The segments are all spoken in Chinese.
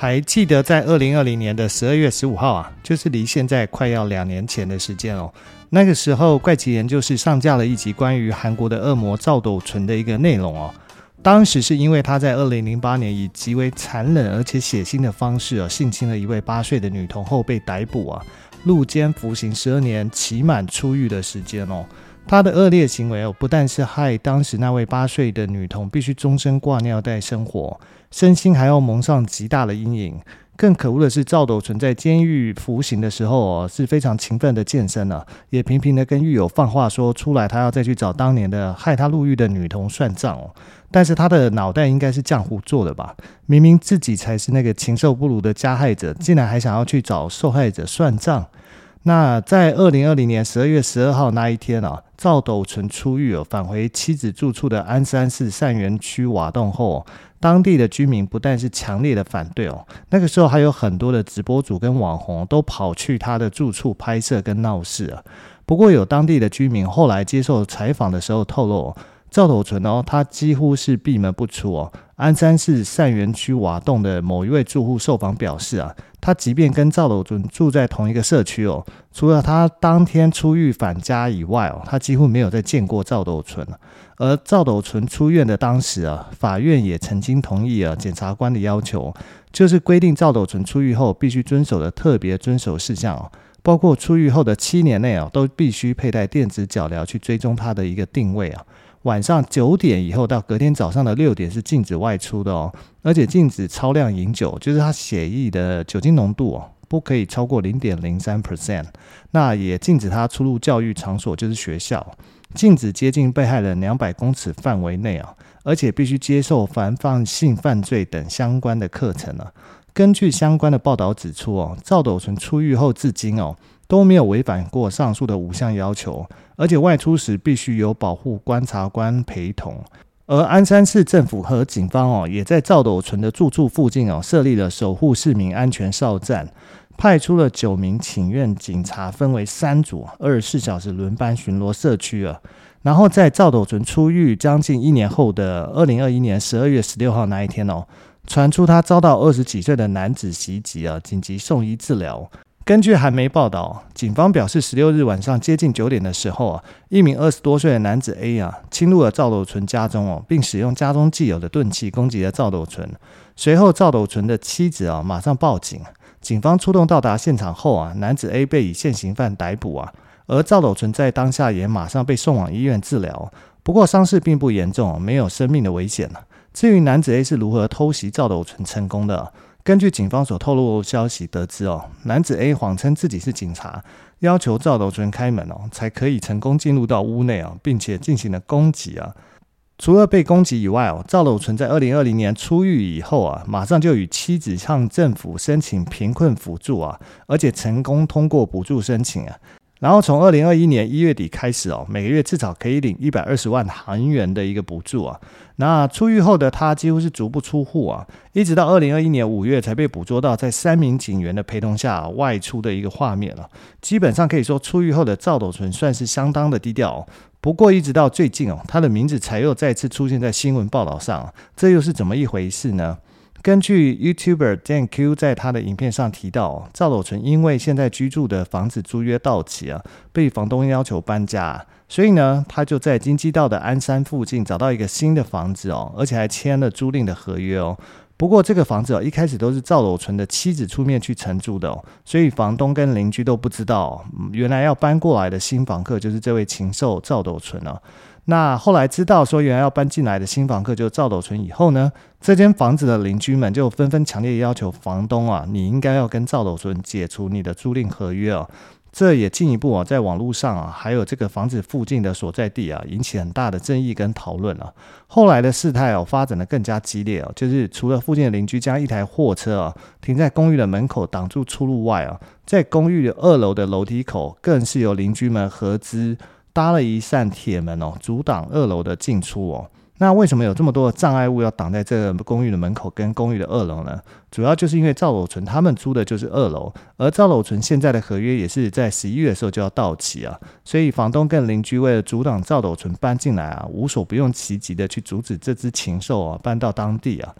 还记得在二零二零年的十二月十五号啊，就是离现在快要两年前的时间哦。那个时候，怪奇研究室上架了一集关于韩国的恶魔赵斗淳的一个内容哦。当时是因为他在二零零八年以极为残忍而且血腥的方式啊，性侵了一位八岁的女童后被逮捕啊，入监服刑十二年，期满出狱的时间哦。他的恶劣行为哦，不但是害当时那位八岁的女童必须终身挂尿袋生活，身心还要蒙上极大的阴影。更可恶的是，赵斗淳在监狱服刑的时候哦，是非常勤奋的健身了，也频频的跟狱友放话说出来，他要再去找当年的害他入狱的女童算账哦。但是他的脑袋应该是浆糊做的吧？明明自己才是那个禽兽不如的加害者，竟然还想要去找受害者算账。那在二零二零年十二月十二号那一天啊，赵斗淳出狱，返回妻子住处的安山市善园区瓦洞后，当地的居民不但是强烈的反对哦，那个时候还有很多的直播主跟网红都跑去他的住处拍摄跟闹事啊。不过有当地的居民后来接受采访的时候透露，赵斗淳哦，他几乎是闭门不出哦。鞍山市善园区瓦洞的某一位住户受访表示啊，他即便跟赵斗淳住在同一个社区哦，除了他当天出狱返家以外哦，他几乎没有再见过赵斗淳。而赵斗淳出院的当时啊，法院也曾经同意啊，检察官的要求，就是规定赵斗淳出狱后必须遵守的特别遵守事项哦，包括出狱后的七年内啊，都必须佩戴电子脚镣去追踪他的一个定位啊。晚上九点以后到隔天早上的六点是禁止外出的哦，而且禁止超量饮酒，就是他血液的酒精浓度哦，不可以超过零点零三 percent。那也禁止他出入教育场所，就是学校，禁止接近被害人两百公尺范围内啊，而且必须接受防范性犯罪等相关的课程啊。根据相关的报道指出哦，赵斗淳出狱后至今哦。都没有违反过上述的五项要求，而且外出时必须有保护观察官陪同。而鞍山市政府和警方哦，也在赵斗淳的住处附近哦，设立了守护市民安全哨站，派出了九名请愿警察，分为三组，二十四小时轮班巡逻社区啊。然后在赵斗淳出狱将近一年后的二零二一年十二月十六号那一天哦，传出他遭到二十几岁的男子袭击啊，紧急送医治疗。根据韩媒报道，警方表示，十六日晚上接近九点的时候啊，一名二十多岁的男子 A 啊，侵入了赵斗淳家中哦，并使用家中既有的钝器攻击了赵斗淳。随后，赵斗淳的妻子啊，马上报警。警方出动到达现场后啊，男子 A 被以现行犯逮捕啊，而赵斗淳在当下也马上被送往医院治疗。不过伤势并不严重，没有生命的危险。至于男子 A 是如何偷袭赵斗淳成功的？根据警方所透露消息得知，哦，男子 A 谎称自己是警察，要求赵斗淳开门哦，才可以成功进入到屋内啊，并且进行了攻击啊。除了被攻击以外哦，赵斗淳在二零二零年出狱以后啊，马上就与妻子向政府申请贫困辅助啊，而且成功通过补助申请啊。然后从二零二一年一月底开始哦，每个月至少可以领一百二十万韩元的一个补助啊。那出狱后的他几乎是足不出户啊，一直到二零二一年五月才被捕捉到在三名警员的陪同下外出的一个画面了。基本上可以说，出狱后的赵斗淳算是相当的低调。不过一直到最近哦，他的名字才又再次出现在新闻报道上，这又是怎么一回事呢？根据 YouTuber Dan Q 在他的影片上提到，赵斗淳因为现在居住的房子租约到期啊，被房东要求搬家，所以呢，他就在京畿道的鞍山附近找到一个新的房子哦，而且还签了租赁的合约哦。不过这个房子哦，一开始都是赵斗淳的妻子出面去承租的哦，所以房东跟邻居都不知道，原来要搬过来的新房客就是这位禽兽赵斗淳哦。那后来知道说原来要搬进来的新房客就是赵斗淳以后呢，这间房子的邻居们就纷纷强烈要求房东啊，你应该要跟赵斗淳解除你的租赁合约哦。这也进一步啊，在网络上啊，还有这个房子附近的所在地啊，引起很大的争议跟讨论啊。后来的事态哦，发展的更加激烈哦，就是除了附近的邻居将一台货车啊停在公寓的门口挡住出入外啊，在公寓的二楼的楼梯口，更是由邻居们合资搭了一扇铁门哦，阻挡二楼的进出哦。那为什么有这么多的障碍物要挡在这个公寓的门口跟公寓的二楼呢？主要就是因为赵斗淳他们租的就是二楼，而赵斗淳现在的合约也是在十一月的时候就要到期啊，所以房东跟邻居为了阻挡赵斗淳搬进来啊，无所不用其极的去阻止这只禽兽啊搬到当地啊。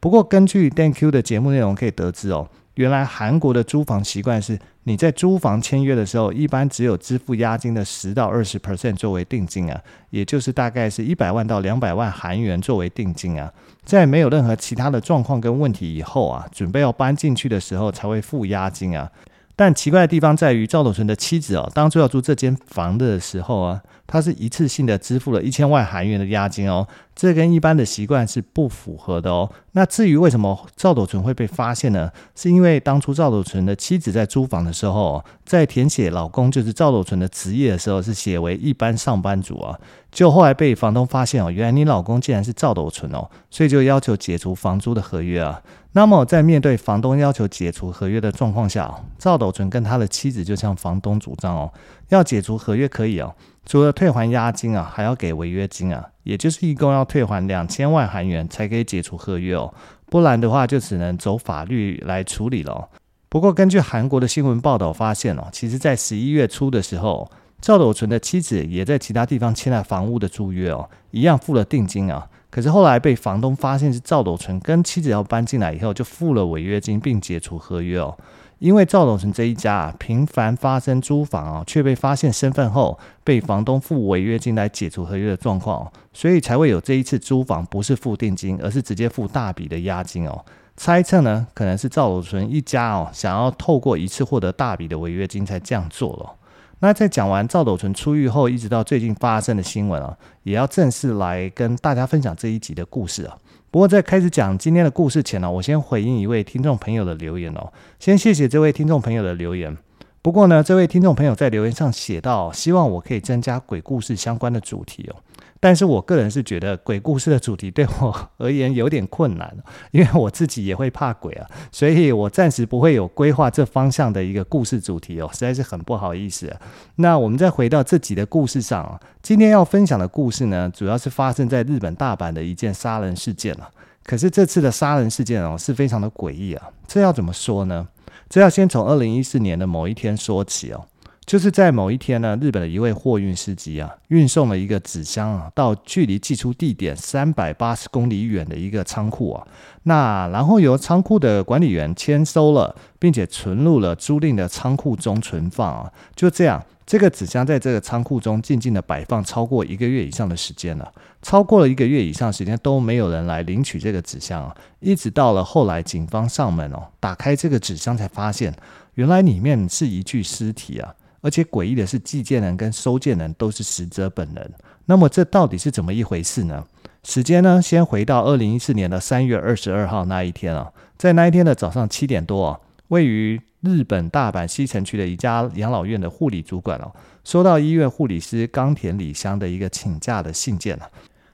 不过根据 Dan Q 的节目内容可以得知哦。原来韩国的租房习惯是，你在租房签约的时候，一般只有支付押金的十到二十 percent 作为定金啊，也就是大概是一百万到两百万韩元作为定金啊，在没有任何其他的状况跟问题以后啊，准备要搬进去的时候才会付押金啊。但奇怪的地方在于，赵斗淳的妻子哦，当初要租这间房的时候啊，他是一次性的支付了一千万韩元的押金哦，这跟一般的习惯是不符合的哦。那至于为什么赵斗淳会被发现呢？是因为当初赵斗淳的妻子在租房的时候，在填写老公就是赵斗淳的职业的时候，是写为一般上班族啊。就后来被房东发现哦，原来你老公竟然是赵斗淳哦，所以就要求解除房租的合约啊。那么在面对房东要求解除合约的状况下，赵斗淳跟他的妻子就向房东主张哦，要解除合约可以哦，除了退还押金啊，还要给违约金啊，也就是一共要退还两千万韩元才可以解除合约哦，不然的话就只能走法律来处理了。不过根据韩国的新闻报道发现哦，其实在十一月初的时候。赵斗淳的妻子也在其他地方签了房屋的租约哦，一样付了定金啊。可是后来被房东发现是赵斗淳跟妻子要搬进来以后，就付了违约金并解除合约哦。因为赵斗淳这一家啊，频繁发生租房啊，却被发现身份后被房东付违约金来解除合约的状况，所以才会有这一次租房不是付定金，而是直接付大笔的押金哦。猜测呢，可能是赵斗淳一家哦，想要透过一次获得大笔的违约金才这样做了。那在讲完赵斗淳出狱后，一直到最近发生的新闻啊，也要正式来跟大家分享这一集的故事啊。不过在开始讲今天的故事前呢，我先回应一位听众朋友的留言哦。先谢谢这位听众朋友的留言。不过呢，这位听众朋友在留言上写到，希望我可以增加鬼故事相关的主题哦。但是我个人是觉得鬼故事的主题对我而言有点困难，因为我自己也会怕鬼啊，所以我暂时不会有规划这方向的一个故事主题哦，实在是很不好意思。那我们再回到这集的故事上，今天要分享的故事呢，主要是发生在日本大阪的一件杀人事件啊。可是这次的杀人事件哦，是非常的诡异啊。这要怎么说呢？这要先从二零一四年的某一天说起哦。就是在某一天呢，日本的一位货运司机啊，运送了一个纸箱啊，到距离寄出地点三百八十公里远的一个仓库啊，那然后由仓库的管理员签收了，并且存入了租赁的仓库中存放啊。就这样，这个纸箱在这个仓库中静静的摆放超过一个月以上的时间了，超过了一个月以上时间都没有人来领取这个纸箱啊，一直到了后来警方上门哦，打开这个纸箱才发现，原来里面是一具尸体啊。而且诡异的是，寄件人跟收件人都是死者本人。那么这到底是怎么一回事呢？时间呢，先回到二零一四年的三月二十二号那一天啊，在那一天的早上七点多啊，位于日本大阪西城区的一家养老院的护理主管哦，收到医院护理师冈田里香的一个请假的信件了。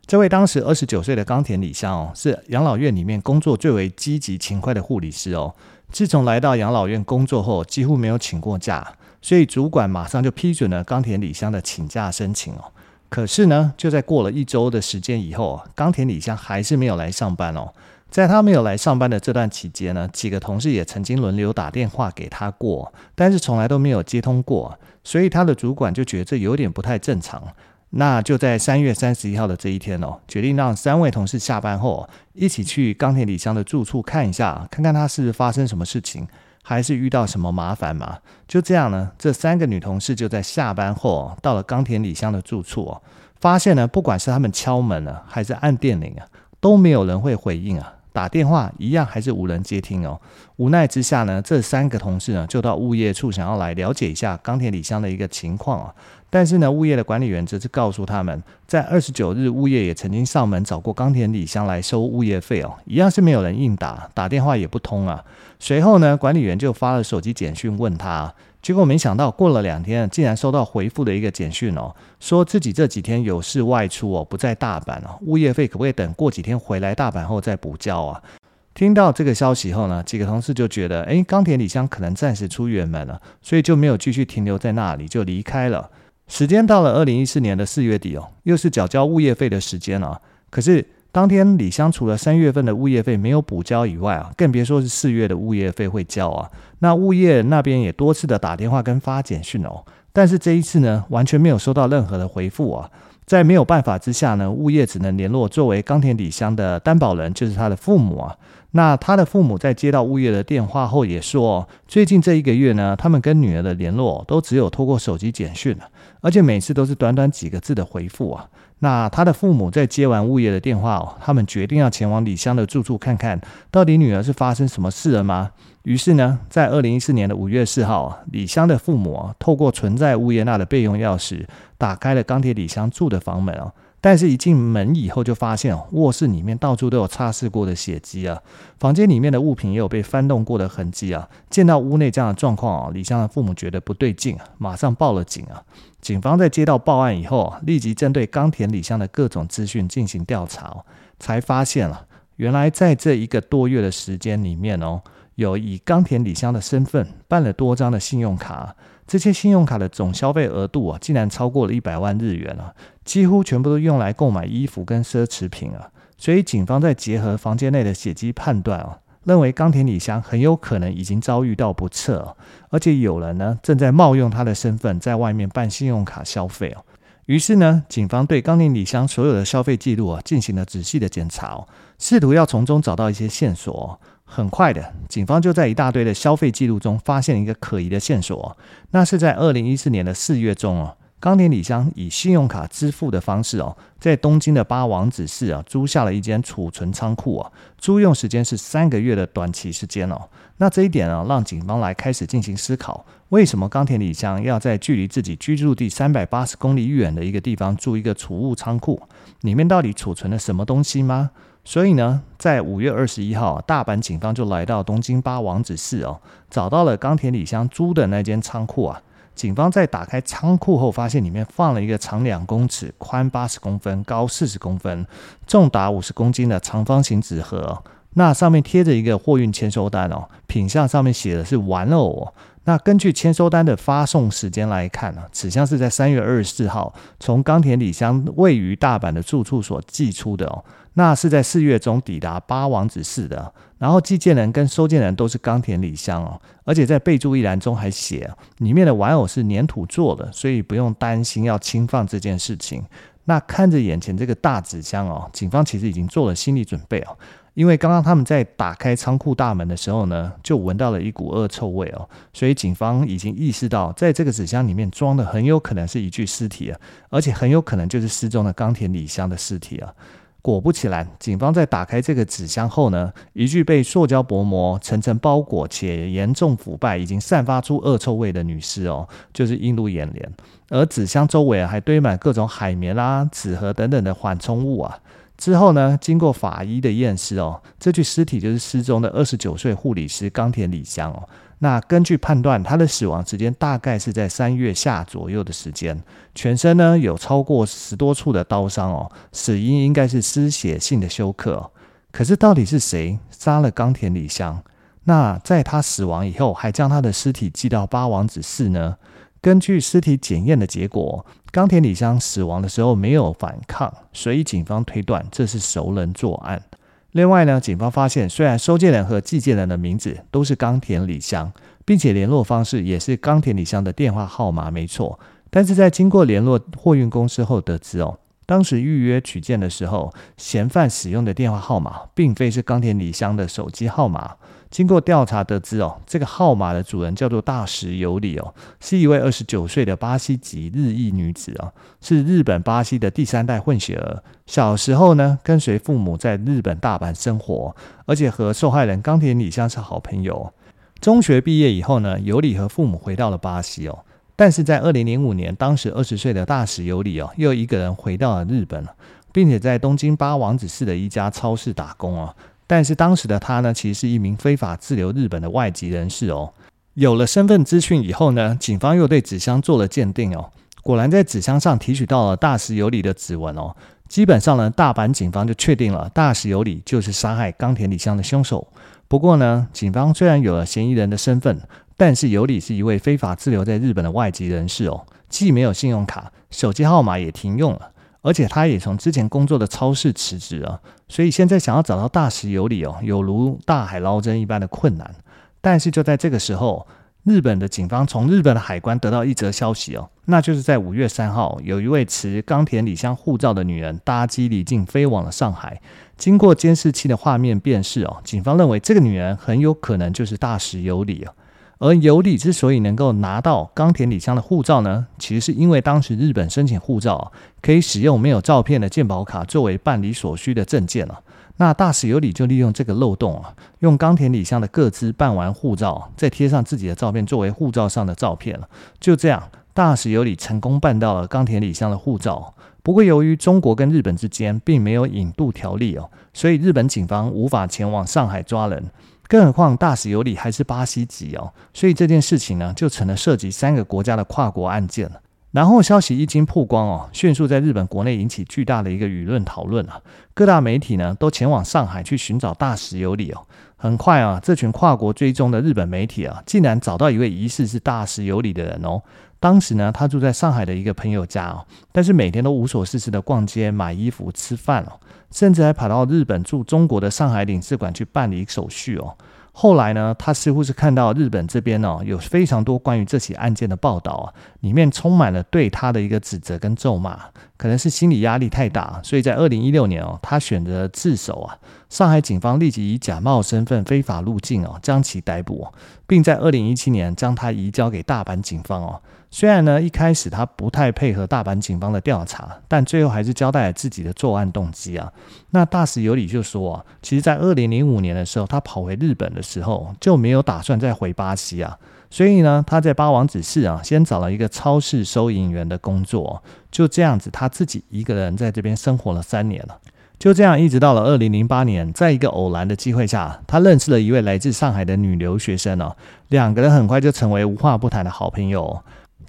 这位当时二十九岁的冈田里香哦，是养老院里面工作最为积极勤快的护理师哦。自从来到养老院工作后，几乎没有请过假。所以主管马上就批准了冈田里香的请假申请哦。可是呢，就在过了一周的时间以后，冈田里香还是没有来上班哦。在他没有来上班的这段期间呢，几个同事也曾经轮流打电话给他过，但是从来都没有接通过。所以他的主管就觉得这有点不太正常。那就在三月三十一号的这一天哦，决定让三位同事下班后一起去冈田礼香的住处看一下，看看他是发生什么事情。还是遇到什么麻烦嘛？就这样呢，这三个女同事就在下班后到了冈田礼香的住处哦，发现呢，不管是他们敲门啊，还是按电铃啊，都没有人会回应啊，打电话一样还是无人接听哦。无奈之下呢，这三个同事呢就到物业处想要来了解一下钢铁里香的一个情况啊。但是呢，物业的管理员则是告诉他们，在二十九日，物业也曾经上门找过冈田李香来收物业费哦，一样是没有人应答，打电话也不通啊。随后呢，管理员就发了手机简讯问他，结果没想到过了两天，竟然收到回复的一个简讯哦，说自己这几天有事外出哦，不在大阪哦，物业费可不可以等过几天回来大阪后再补交啊？听到这个消息后呢，几个同事就觉得，诶，冈田李香可能暂时出远门了，所以就没有继续停留在那里，就离开了。时间到了二零一四年的四月底哦，又是缴交物业费的时间了。可是当天李湘除了三月份的物业费没有补交以外啊，更别说是四月的物业费会交啊。那物业那边也多次的打电话跟发简讯哦，但是这一次呢，完全没有收到任何的回复啊。在没有办法之下呢，物业只能联络作为冈田里香的担保人，就是他的父母啊。那他的父母在接到物业的电话后也说，最近这一个月呢，他们跟女儿的联络都只有透过手机简讯了，而且每次都是短短几个字的回复啊。那他的父母在接完物业的电话哦，他们决定要前往李湘的住处看看，到底女儿是发生什么事了吗？于是呢，在二零一四年的五月四号，李湘的父母，透过存在物业那的备用钥匙，打开了钢铁李湘住的房门哦。但是，一进门以后，就发现，卧室里面到处都有擦拭过的血迹啊，房间里面的物品也有被翻动过的痕迹啊。见到屋内这样的状况啊，李香的父母觉得不对劲啊，马上报了警啊。警方在接到报案以后啊，立即针对冈田李香的各种资讯进行调查，才发现了，原来在这一个多月的时间里面哦。有以冈田李香的身份办了多张的信用卡，这些信用卡的总消费额度啊，竟然超过了一百万日元啊，几乎全部都用来购买衣服跟奢侈品啊。所以警方在结合房间内的血迹判断啊，认为冈田李香很有可能已经遭遇到不测，而且有人呢正在冒用他的身份在外面办信用卡消费哦。于是呢，警方对冈田里香所有的消费记录啊进行了仔细的检查哦，试图要从中找到一些线索。很快的，警方就在一大堆的消费记录中发现一个可疑的线索。那是在二零一四年的四月中哦，冈田李香以信用卡支付的方式哦，在东京的八王子市啊租下了一间储存仓库啊，租用时间是三个月的短期时间哦。那这一点呢，让警方来开始进行思考：为什么冈田李香要在距离自己居住地三百八十公里远的一个地方租一个储物仓库？里面到底储存了什么东西吗？所以呢，在五月二十一号，大阪警方就来到东京八王子市哦，找到了冈田李香租的那间仓库啊。警方在打开仓库后，发现里面放了一个长两公尺、宽八十公分、高四十公分、重达五十公斤的长方形纸盒。那上面贴着一个货运签收单哦，品项上面写的是玩偶哦。那根据签收单的发送时间来看呢，此箱是在三月二十四号从冈田李香位于大阪的住处所寄出的哦。那是在四月中抵达八王子市的，然后寄件人跟收件人都是冈田李香哦，而且在备注一栏中还写，里面的玩偶是粘土做的，所以不用担心要轻放这件事情。那看着眼前这个大纸箱哦，警方其实已经做了心理准备哦，因为刚刚他们在打开仓库大门的时候呢，就闻到了一股恶臭味哦，所以警方已经意识到，在这个纸箱里面装的很有可能是一具尸体啊，而且很有可能就是失踪的冈田李香的尸体啊。果不其然，警方在打开这个纸箱后呢，一具被塑胶薄膜层层包裹且严重腐败、已经散发出恶臭味的女尸哦，就是映入眼帘。而纸箱周围还堆满各种海绵啦、纸盒等等的缓冲物啊。之后呢，经过法医的验尸哦，这具尸体就是失踪的二十九岁护理师冈田李香哦。那根据判断，他的死亡时间大概是在三月下左右的时间，全身呢有超过十多处的刀伤哦，死因应该是失血性的休克。可是到底是谁杀了冈田李香？那在他死亡以后，还将他的尸体寄到八王子市呢？根据尸体检验的结果，冈田李香死亡的时候没有反抗，所以警方推断这是熟人作案。另外呢，警方发现，虽然收件人和寄件人的名字都是冈田李香，并且联络方式也是冈田李香的电话号码，没错，但是在经过联络货运公司后得知哦，当时预约取件的时候，嫌犯使用的电话号码并非是冈田李香的手机号码。经过调查得知哦，这个号码的主人叫做大石由里哦，是一位二十九岁的巴西籍日裔女子哦，是日本巴西的第三代混血儿。小时候呢，跟随父母在日本大阪生活，而且和受害人冈田里香是好朋友。中学毕业以后呢，由里和父母回到了巴西哦。但是在二零零五年，当时二十岁的大石有里哦，又一个人回到了日本，并且在东京八王子市的一家超市打工哦。但是当时的他呢，其实是一名非法滞留日本的外籍人士哦。有了身份资讯以后呢，警方又对纸箱做了鉴定哦，果然在纸箱上提取到了大石有里的指纹哦。基本上呢，大阪警方就确定了大石有里就是杀害冈田李香的凶手。不过呢，警方虽然有了嫌疑人的身份，但是有里是一位非法滞留在日本的外籍人士哦，既没有信用卡，手机号码也停用了，而且他也从之前工作的超市辞职了，所以现在想要找到大石有里哦，有如大海捞针一般的困难。但是就在这个时候，日本的警方从日本的海关得到一则消息哦，那就是在五月三号，有一位持冈田李香护照的女人搭机离境飞往了上海。经过监视器的画面辨识哦，警方认为这个女人很有可能就是大石有里。而尤里之所以能够拿到冈田李香的护照呢，其实是因为当时日本申请护照可以使用没有照片的健保卡作为办理所需的证件了。那大使尤里就利用这个漏洞啊，用冈田李香的个资办完护照，再贴上自己的照片作为护照上的照片了。就这样，大使尤里成功办到了冈田李香的护照。不过，由于中国跟日本之间并没有引渡条例哦，所以日本警方无法前往上海抓人。更何况大石有里还是巴西籍哦，所以这件事情呢，就成了涉及三个国家的跨国案件了。然后消息一经曝光哦，迅速在日本国内引起巨大的一个舆论讨论啊，各大媒体呢都前往上海去寻找大石有里哦。很快啊，这群跨国追踪的日本媒体啊，竟然找到一位疑似是大石有里的人哦。当时呢，他住在上海的一个朋友家哦，但是每天都无所事事的逛街、买衣服、吃饭哦，甚至还跑到日本驻中国的上海领事馆去办理手续哦。后来呢，他似乎是看到日本这边哦，有非常多关于这起案件的报道啊，里面充满了对他的一个指责跟咒骂，可能是心理压力太大，所以在二零一六年哦，他选择自首啊。上海警方立即以假冒身份非法入境哦，将其逮捕，并在二零一七年将他移交给大阪警方哦。虽然呢，一开始他不太配合大阪警方的调查，但最后还是交代了自己的作案动机啊。那大使有里就说啊，其实，在二零零五年的时候，他跑回日本的时候就没有打算再回巴西啊，所以呢，他在八王子市啊，先找了一个超市收银员的工作，就这样子，他自己一个人在这边生活了三年了。就这样，一直到了二零零八年，在一个偶然的机会下，他认识了一位来自上海的女留学生哦，两个人很快就成为无话不谈的好朋友。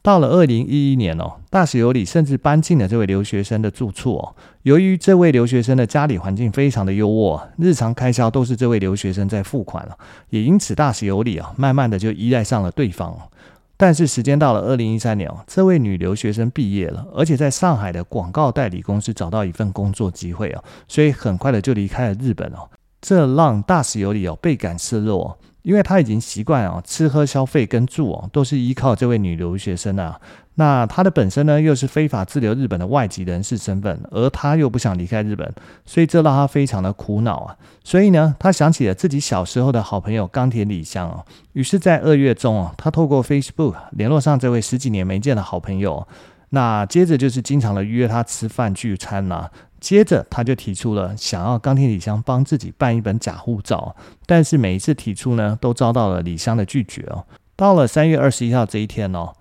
到了二零一一年哦，大石有里甚至搬进了这位留学生的住处哦。由于这位留学生的家里环境非常的优渥，日常开销都是这位留学生在付款了，也因此大石有里啊，慢慢的就依赖上了对方。但是时间到了二零一三年哦，这位女留学生毕业了，而且在上海的广告代理公司找到一份工作机会哦，所以很快的就离开了日本哦。这让大石有里哦倍感失落。因为他已经习惯啊，吃喝消费跟住哦，都是依靠这位女留学生啊。那他的本身呢，又是非法滞留日本的外籍人士身份，而他又不想离开日本，所以这让他非常的苦恼啊。所以呢，他想起了自己小时候的好朋友冈田李香哦。于是，在二月中哦，他透过 Facebook 联络上这位十几年没见的好朋友。那接着就是经常的约他吃饭聚餐啊。接着，他就提出了想要冈田李香帮自己办一本假护照，但是每一次提出呢，都遭到了李香的拒绝哦。到了三月二十一号这一天哦，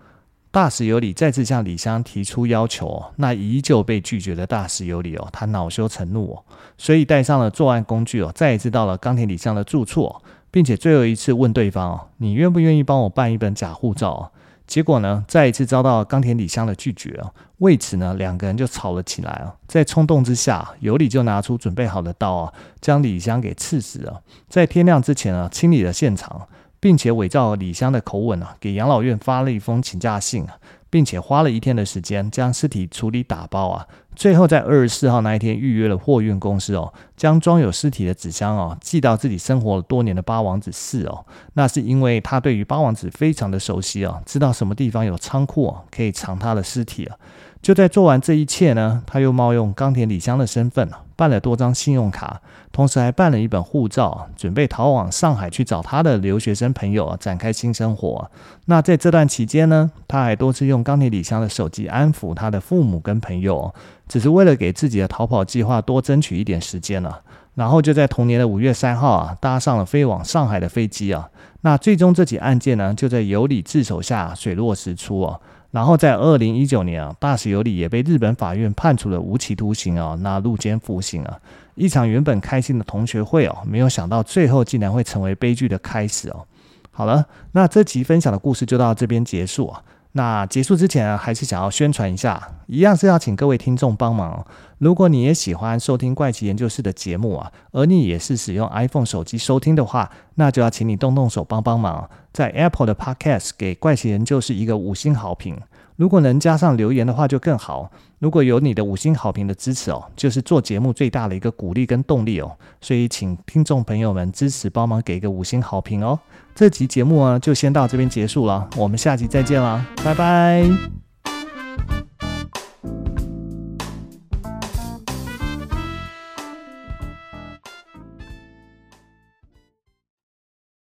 大石有里再次向李香提出要求，那依旧被拒绝的大石有里哦，他恼羞成怒哦，所以带上了作案工具哦，再一次到了冈田李香的住处哦，并且最后一次问对方哦，你愿不愿意帮我办一本假护照？结果呢，再一次遭到冈田李香的拒绝啊。为此呢，两个人就吵了起来啊。在冲动之下，尤里就拿出准备好的刀啊，将李香给刺死了。在天亮之前啊，清理了现场，并且伪造李香的口吻啊，给养老院发了一封请假信啊。并且花了一天的时间将尸体处理打包啊，最后在二十四号那一天预约了货运公司哦，将装有尸体的纸箱哦寄到自己生活了多年的八王子市哦。那是因为他对于八王子非常的熟悉哦，知道什么地方有仓库哦，可以藏他的尸体啊。就在做完这一切呢，他又冒用冈田李香的身份办了多张信用卡，同时还办了一本护照，准备逃往上海去找他的留学生朋友展开新生活。那在这段期间呢，他还多次用冈田李香的手机安抚他的父母跟朋友，只是为了给自己的逃跑计划多争取一点时间了。然后就在同年的五月三号啊，搭上了飞往上海的飞机啊。那最终这起案件呢，就在有理智手下水落石出啊。然后在二零一九年啊，大石有里也被日本法院判处了无期徒刑啊，那入监服刑啊。一场原本开心的同学会哦，没有想到最后竟然会成为悲剧的开始哦。好了，那这集分享的故事就到这边结束啊。那结束之前，还是想要宣传一下，一样是要请各位听众帮忙。如果你也喜欢收听怪奇研究室的节目啊，而你也是使用 iPhone 手机收听的话，那就要请你动动手帮帮忙，在 Apple 的 Podcast 给怪奇研究室一个五星好评。如果能加上留言的话就更好。如果有你的五星好评的支持哦，就是做节目最大的一个鼓励跟动力哦。所以，请听众朋友们支持帮忙给一个五星好评哦。这集节目呢，就先到这边结束了，我们下集再见啦，拜拜。